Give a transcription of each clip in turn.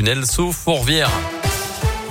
tunnel sous Fourvière.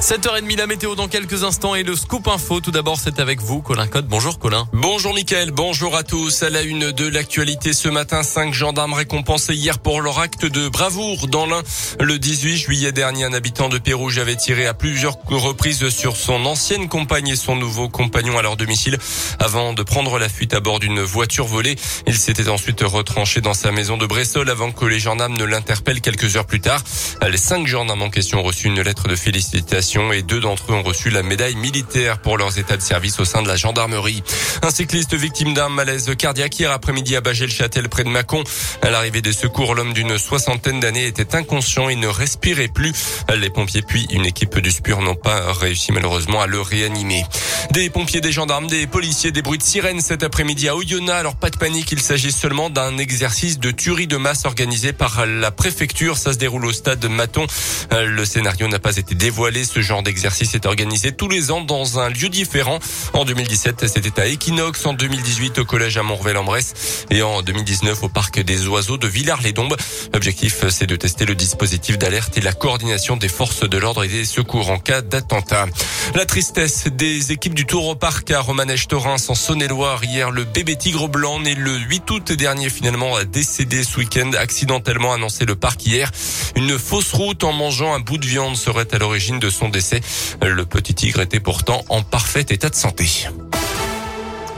7h30 la météo dans quelques instants et le scoop info. Tout d'abord, c'est avec vous, Colin Code. Bonjour, Colin. Bonjour, Mickaël. Bonjour à tous. À la une de l'actualité ce matin, cinq gendarmes récompensés hier pour leur acte de bravoure dans l'un. Le 18 juillet dernier, un habitant de Pérouge avait tiré à plusieurs reprises sur son ancienne compagne et son nouveau compagnon à leur domicile avant de prendre la fuite à bord d'une voiture volée. Il s'était ensuite retranché dans sa maison de Bressol avant que les gendarmes ne l'interpellent quelques heures plus tard. Les cinq gendarmes en question ont reçu une lettre de félicitations et deux d'entre eux ont reçu la médaille militaire pour leurs états de service au sein de la gendarmerie. Un cycliste victime d'un malaise cardiaque hier après-midi à Bagel-Châtel près de Mâcon. À l'arrivée des secours, l'homme d'une soixantaine d'années était inconscient et ne respirait plus. Les pompiers puis une équipe du SPUR n'ont pas réussi malheureusement à le réanimer. Des pompiers, des gendarmes, des policiers, des bruits de sirènes cet après-midi à Oyonnax. Alors pas de panique, il s'agit seulement d'un exercice de tuerie de masse organisé par la préfecture. Ça se déroule au stade Maton. Le scénario n'a pas été dévoilé. Genre d'exercice est organisé tous les ans dans un lieu différent. En 2017, c'était à Equinox, en 2018 au collège à Montrevel-en-Bresse et en 2019 au parc des oiseaux de Villars-les-Dombes. L'objectif, c'est de tester le dispositif d'alerte et la coordination des forces de l'ordre et des secours en cas d'attentat. La tristesse des équipes du Tour au Parc à Romanèche-Torins en Saône-et-Loire. Hier, le bébé tigre blanc né le 8 août dernier finalement a décédé ce week-end, accidentellement annoncé le parc hier. Une fausse route en mangeant un bout de viande serait à l'origine de son décès. Le petit tigre était pourtant en parfait état de santé.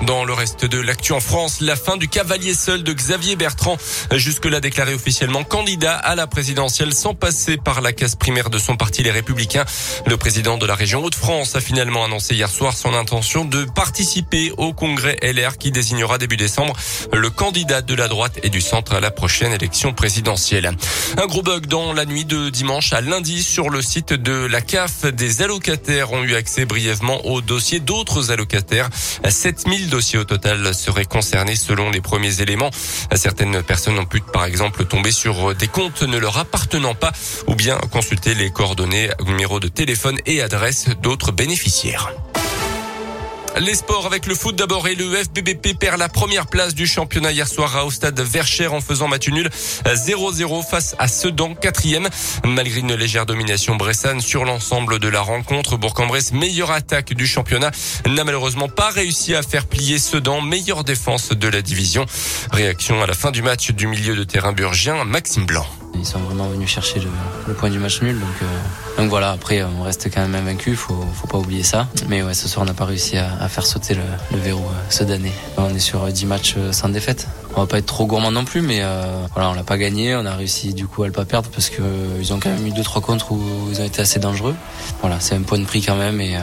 Dans le reste de l'actu en France, la fin du cavalier seul de Xavier Bertrand, jusque-là déclaré officiellement candidat à la présidentielle sans passer par la case primaire de son parti Les Républicains. Le président de la région Hauts-de-France a finalement annoncé hier soir son intention de participer au congrès LR qui désignera début décembre le candidat de la droite et du centre à la prochaine élection présidentielle. Un gros bug dans la nuit de dimanche à lundi sur le site de la CAF. Des allocataires ont eu accès brièvement au dossier d'autres allocataires. 7000 dossiers au total seraient concernés selon les premiers éléments. Certaines personnes ont pu par exemple tomber sur des comptes ne leur appartenant pas ou bien consulter les coordonnées, numéro de téléphone et adresse d'autres bénéficiaires. Les sports avec le foot d'abord et le FBBP perd la première place du championnat hier soir au stade Verchères en faisant match nul 0-0 face à Sedan, quatrième. Malgré une légère domination bressane sur l'ensemble de la rencontre, Bourg-en-Bresse, meilleure attaque du championnat, n'a malheureusement pas réussi à faire plier Sedan, meilleure défense de la division. Réaction à la fin du match du milieu de terrain burgien, Maxime Blanc. Ils sont vraiment venus chercher le, le point du match nul. Donc, euh, donc voilà, après on reste quand même invaincu, faut, faut pas oublier ça. Mais ouais, ce soir on n'a pas réussi à, à, faire sauter le, le verrou euh, ce d'année. On est sur 10 matchs euh, sans défaite. On va pas être trop gourmand non plus, mais euh, voilà, on l'a pas gagné. On a réussi du coup à le pas perdre parce que ils ont quand même eu deux trois contre où ils ont été assez dangereux. Voilà, c'est un point de prix quand même et euh,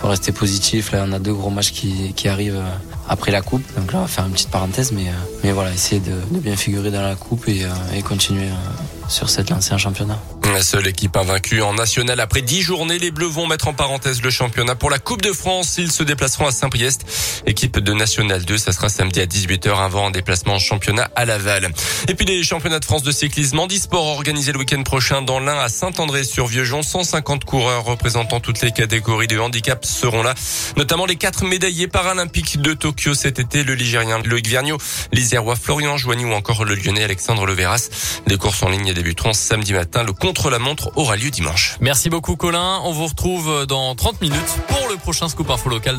faut rester positif. Là, on a deux gros matchs qui, qui arrivent après la coupe. Donc là, on va faire une petite parenthèse, mais mais voilà, essayer de, bien figurer dans la coupe et, et continuer sur cette lancée championnat. La seule équipe invaincue en national après 10 journées, les Bleus vont mettre en parenthèse le championnat pour la Coupe de France. Ils se déplaceront à Saint-Priest. Équipe de National 2, ça sera samedi à 18h avant un déplacement en championnat à Laval. Et puis les championnats de France de cyclisme e-sport organisés le week-end prochain dans l'Ain à Saint-André-sur-Vieuxjon. 150 coureurs représentant toutes les catégories de handicap seront là, notamment les quatre médaillés paralympiques de Tokyo cet été, le Ligérien Loïc Vergniaud, l'Isérois Florian Joigny ou encore le Lyonnais Alexandre Leveras. Les courses en ligne débuteront samedi matin. Contre-la-montre aura lieu dimanche. Merci beaucoup Colin. On vous retrouve dans 30 minutes pour le prochain scoop info local.